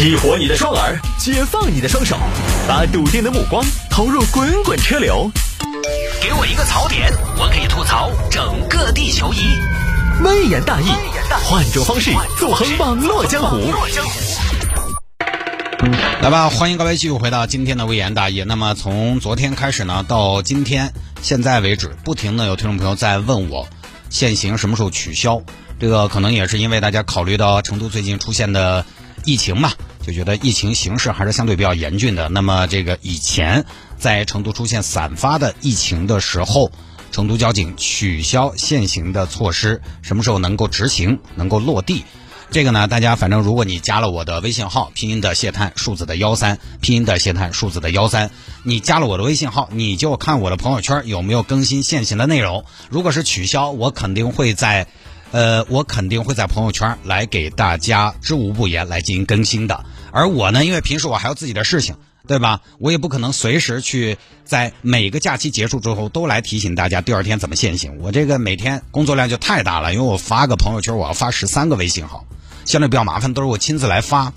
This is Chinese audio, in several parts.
激活你的双耳，解放你的双手，把笃定的目光投入滚滚车流。给我一个槽点，我可以吐槽整个地球仪。微言大义，换种方式纵横网络江湖。来吧，欢迎各位继续回到今天的微言大义。那么从昨天开始呢，到今天现在为止，不停的有听众朋友在问我限行什么时候取消。这个可能也是因为大家考虑到成都最近出现的疫情嘛，就觉得疫情形势还是相对比较严峻的。那么这个以前在成都出现散发的疫情的时候，成都交警取消限行的措施，什么时候能够执行、能够落地？这个呢，大家反正如果你加了我的微信号，拼音的谢探，数字的幺三，拼音的谢探，数字的幺三，你加了我的微信号，你就看我的朋友圈有没有更新限行的内容。如果是取消，我肯定会在，呃，我肯定会在朋友圈来给大家知无不言来进行更新的。而我呢，因为平时我还有自己的事情，对吧？我也不可能随时去在每个假期结束之后都来提醒大家第二天怎么限行。我这个每天工作量就太大了，因为我发个朋友圈，我要发十三个微信号。相对比较麻烦，都是我亲自来发，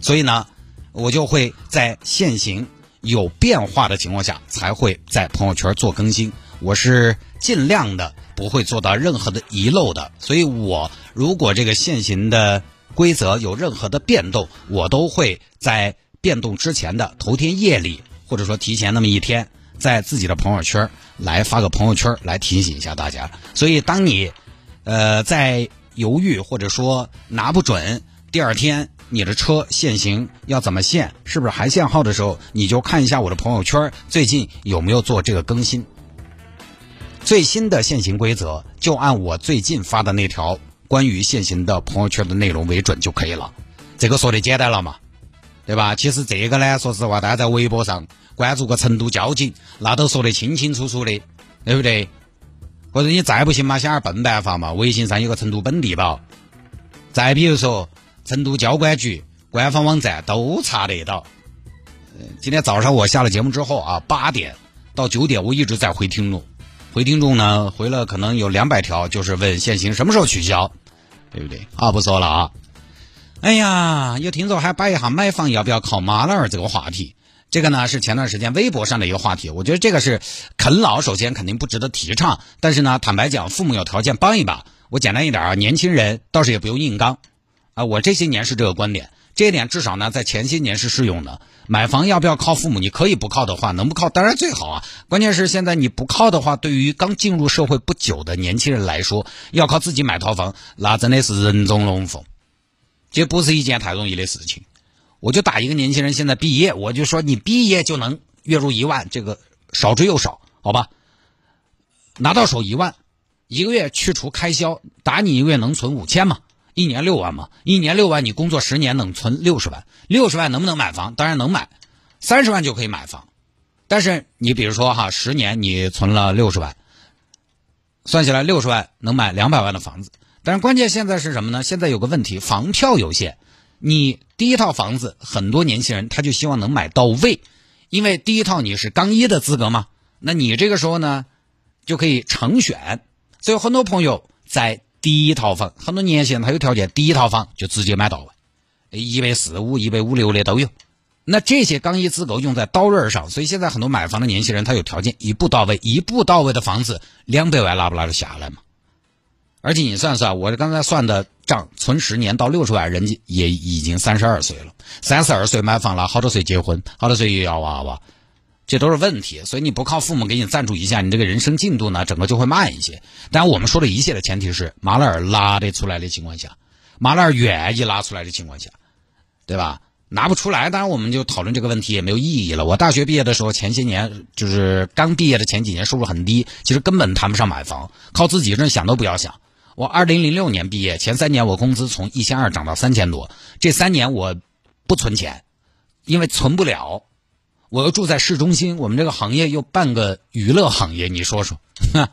所以呢，我就会在限行有变化的情况下，才会在朋友圈做更新。我是尽量的不会做到任何的遗漏的，所以我如果这个限行的规则有任何的变动，我都会在变动之前的头天夜里，或者说提前那么一天，在自己的朋友圈来发个朋友圈来提醒一下大家。所以当你，呃，在犹豫或者说拿不准，第二天你的车限行要怎么限，是不是还限号的时候，你就看一下我的朋友圈最近有没有做这个更新。最新的限行规则就按我最近发的那条关于限行的朋友圈的内容为准就可以了。这个说的简单了嘛，对吧？其实这个呢，说实话，大家在微博上关注个成都交警，那都说的清清楚楚的，对不对？或者你再不行嘛，想点笨办法嘛。微信上有个成都本地宝，再比如说成都交管局官方网站都查得到。今天早上我下了节目之后啊，八点到九点我一直在回听众，回听众呢回了可能有两百条，就是问限行什么时候取消，对不对？啊，不说了啊。哎呀，有听众还摆一下买房要不要靠妈老儿这个话题。这个呢是前段时间微博上的一个话题，我觉得这个是啃老，首先肯定不值得提倡。但是呢，坦白讲，父母有条件帮一把，我简单一点啊，年轻人倒是也不用硬刚啊。我这些年是这个观点，这一点至少呢在前些年是适用的。买房要不要靠父母？你可以不靠的话，能不靠当然最好啊。关键是现在你不靠的话，对于刚进入社会不久的年轻人来说，要靠自己买套房，那真的是人中龙凤，这不是一件太容易的事情。我就打一个年轻人，现在毕业，我就说你毕业就能月入一万，这个少之又少，好吧？拿到手一万，一个月去除开销，打你一个月能存五千嘛？一年六万嘛？一年六万，你工作十年能存六十万，六十万能不能买房？当然能买，三十万就可以买房。但是你比如说哈，十年你存了六十万，算起来六十万能买两百万的房子。但是关键现在是什么呢？现在有个问题，房票有限。你第一套房子，很多年轻人他就希望能买到位，因为第一套你是刚一的资格嘛，那你这个时候呢，就可以成选，所以很多朋友在第一套房，很多年轻人他有条件，第一套房就直接买到位，一百四五、一百五六的都有。那这些刚一资格用在刀刃上，所以现在很多买房的年轻人他有条件一步到位，一步到位的房子两百万拿不拿得下来嘛？而且你算算，我刚才算的账，存十年到六十万，人家也已经三十二岁了。三十二岁买房了，好多岁结婚，好多岁又要娃娃，这都是问题。所以你不靠父母给你赞助一下，你这个人生进度呢，整个就会慢一些。当然，我们说的一切的前提是马勒尔拉得出来的情况下，马勒尔愿意拉出来的情况下，对吧？拿不出来，当然我们就讨论这个问题也没有意义了。我大学毕业的时候，前些年就是刚毕业的前几年，收入很低，其实根本谈不上买房，靠自己真想都不要想。我二零零六年毕业，前三年我工资从一千二涨到三千多。这三年我不存钱，因为存不了。我又住在市中心，我们这个行业又半个娱乐行业，你说说，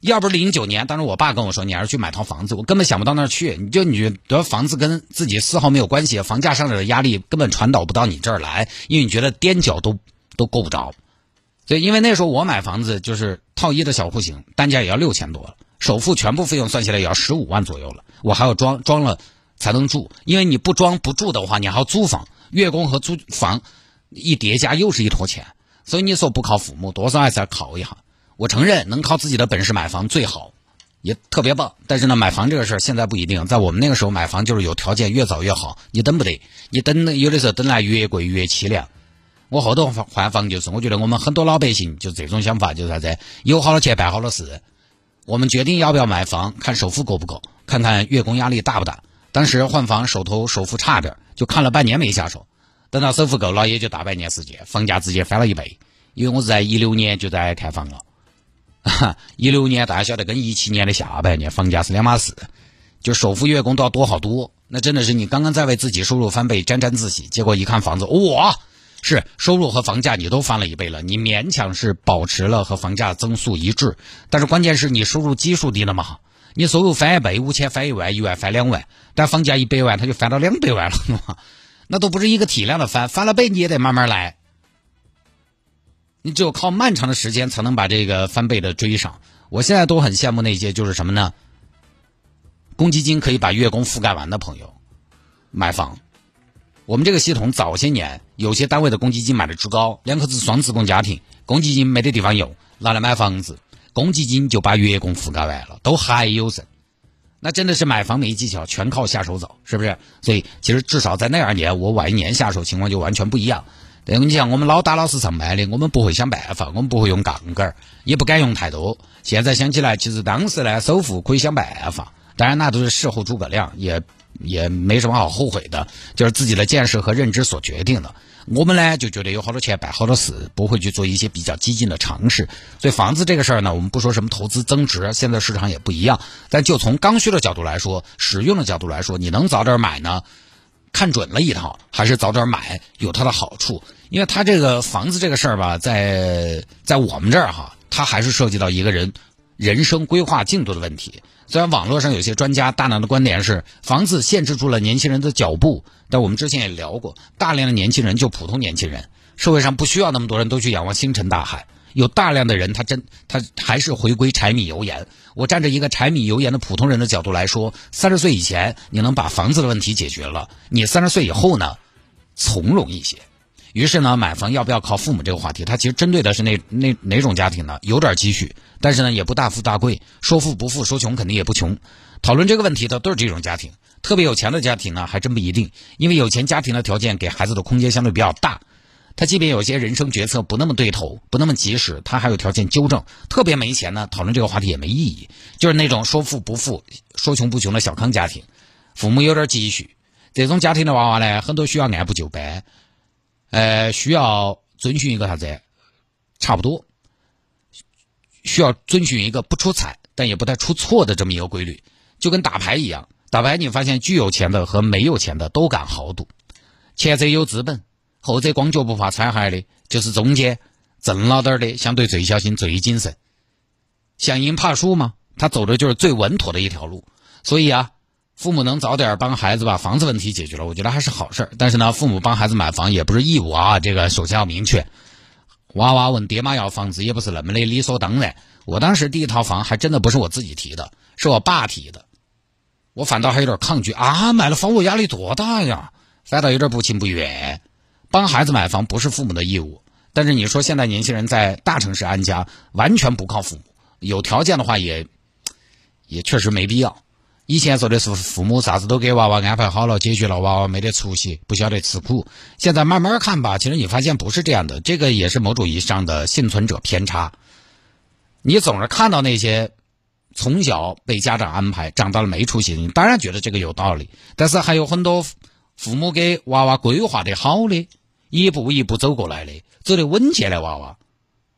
要不是零九年，当时我爸跟我说你还是去买套房子，我根本想不到那儿去。你就你觉得房子跟自己丝毫没有关系，房价上涨的压力根本传导不到你这儿来，因为你觉得踮脚都都够不着。所以因为那时候我买房子就是套一的小户型，单价也要六千多了。首付全部费用算下来也要十五万左右了，我还要装装了才能住，因为你不装不住的话，你还要租房，月供和租房一叠加又是一坨钱。所以你说不靠父母，多少还是要靠一下。我承认能靠自己的本事买房最好，也特别棒。但是呢，买房这个事儿现在不一定。在我们那个时候买房就是有条件越早越好，你等不得，你等有的时候等来越贵越凄凉。我后头换房就是，我觉得我们很多老百姓就这种想法，就是啥子？有好多钱办好多事。我们决定要不要买房，看首付够不够，看看月供压力大不大。当时换房手头首付差点，就看了半年没下手。等到首付够了，也就大半年时间，房价直接翻了一倍。因为我是在一六年就在看房了，一六年大家晓得跟一七年的下半年房价是两码事，就首付月供都要多好多。那真的是你刚刚在为自己收入翻倍沾沾自喜，结果一看房子，哇！是收入和房价你都翻了一倍了，你勉强是保持了和房价增速一致，但是关键是你收入基数低了嘛？你收入翻一倍，五千翻一万，一万翻两万，但房价一百万，它就翻到两百万了嘛？那都不是一个体量的翻，翻了倍你也得慢慢来，你只有靠漫长的时间才能把这个翻倍的追上。我现在都很羡慕那些就是什么呢？公积金可以把月供覆盖完的朋友，买房。我们这个系统早些年有些单位的公积金买的之高，两口子双职工家庭公积金没得地方用，拿来买房子，公积金就把月供覆盖完了，都还有剩。那真的是买房没技巧，全靠下手早，是不是？所以其实至少在那二年，我晚一年下手情况就完全不一样。对你像我们老打老实上班的，我们不会想办法，我们不会用杠杆，也不敢用太多。现在想起来，其实当时呢，首付可以想办法，当然那都是事后诸葛亮，也。也没什么好后悔的，就是自己的见识和认知所决定的。我们呢就觉得有好多钱办好多事，不会去做一些比较激进的尝试。所以房子这个事儿呢，我们不说什么投资增值，现在市场也不一样。但就从刚需的角度来说，使用的角度来说，你能早点买呢，看准了一套，还是早点买有它的好处。因为它这个房子这个事儿吧，在在我们这儿哈，它还是涉及到一个人人生规划进度的问题。虽然网络上有些专家大量的观点是房子限制住了年轻人的脚步，但我们之前也聊过，大量的年轻人就普通年轻人，社会上不需要那么多人都去仰望星辰大海，有大量的人他真他还是回归柴米油盐。我站着一个柴米油盐的普通人的角度来说，三十岁以前你能把房子的问题解决了，你三十岁以后呢，从容一些。于是呢，买房要不要靠父母这个话题，它其实针对的是那那哪种家庭呢？有点积蓄，但是呢也不大富大贵，说富不富，说穷肯定也不穷。讨论这个问题的都是这种家庭，特别有钱的家庭呢还真不一定，因为有钱家庭的条件给孩子的空间相对比较大，他即便有些人生决策不那么对头，不那么及时，他还有条件纠正。特别没钱呢，讨论这个话题也没意义。就是那种说富不富，说穷不穷的小康家庭，父母有点积蓄，这种家庭的娃娃呢，很多需要按部就班。呃，需要遵循一个啥子？差不多，需要遵循一个不出彩，但也不太出错的这么一个规律，就跟打牌一样。打牌你发现，巨有钱的和没有钱的都敢豪赌，前者有资本，后者光脚不怕踩鞋的，就是中间挣了点的，相对最小心、最谨慎。想赢怕输吗？他走的就是最稳妥的一条路。所以啊。父母能早点帮孩子把房子问题解决了，我觉得还是好事但是呢，父母帮孩子买房也不是义务啊，这个首先要明确。娃娃问爹妈要房子也不是那么的理所当然。我当时第一套房还真的不是我自己提的，是我爸提的。我反倒还有点抗拒啊，买了房我压力多大呀，反倒有点不情不愿。帮孩子买房不是父母的义务，但是你说现在年轻人在大城市安家，完全不靠父母，有条件的话也也确实没必要。以前说的是父母啥子都给娃娃安排好了，解决了娃娃没得出息，不晓得吃苦。现在慢慢看吧，其实你发现不是这样的，这个也是某种意义上的幸存者偏差。你总是看到那些从小被家长安排，长大了没出息，你当然觉得这个有道理。但是还有很多父母给娃娃规划的好的，一步一步走过来的，走得稳健的娃娃。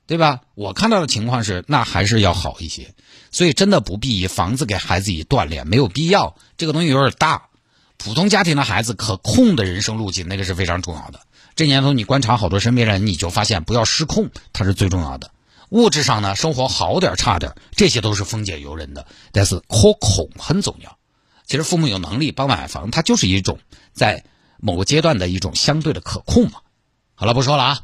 对吧？我看到的情况是，那还是要好一些，所以真的不必以房子给孩子以锻炼，没有必要。这个东西有点大，普通家庭的孩子可控的人生路径，那个是非常重要的。这年头你观察好多身边人，你就发现不要失控，它是最重要的。物质上呢，生活好点差点，这些都是丰俭由人的，但是可控很重要。其实父母有能力帮买房，它就是一种在某个阶段的一种相对的可控嘛。好了，不说了啊。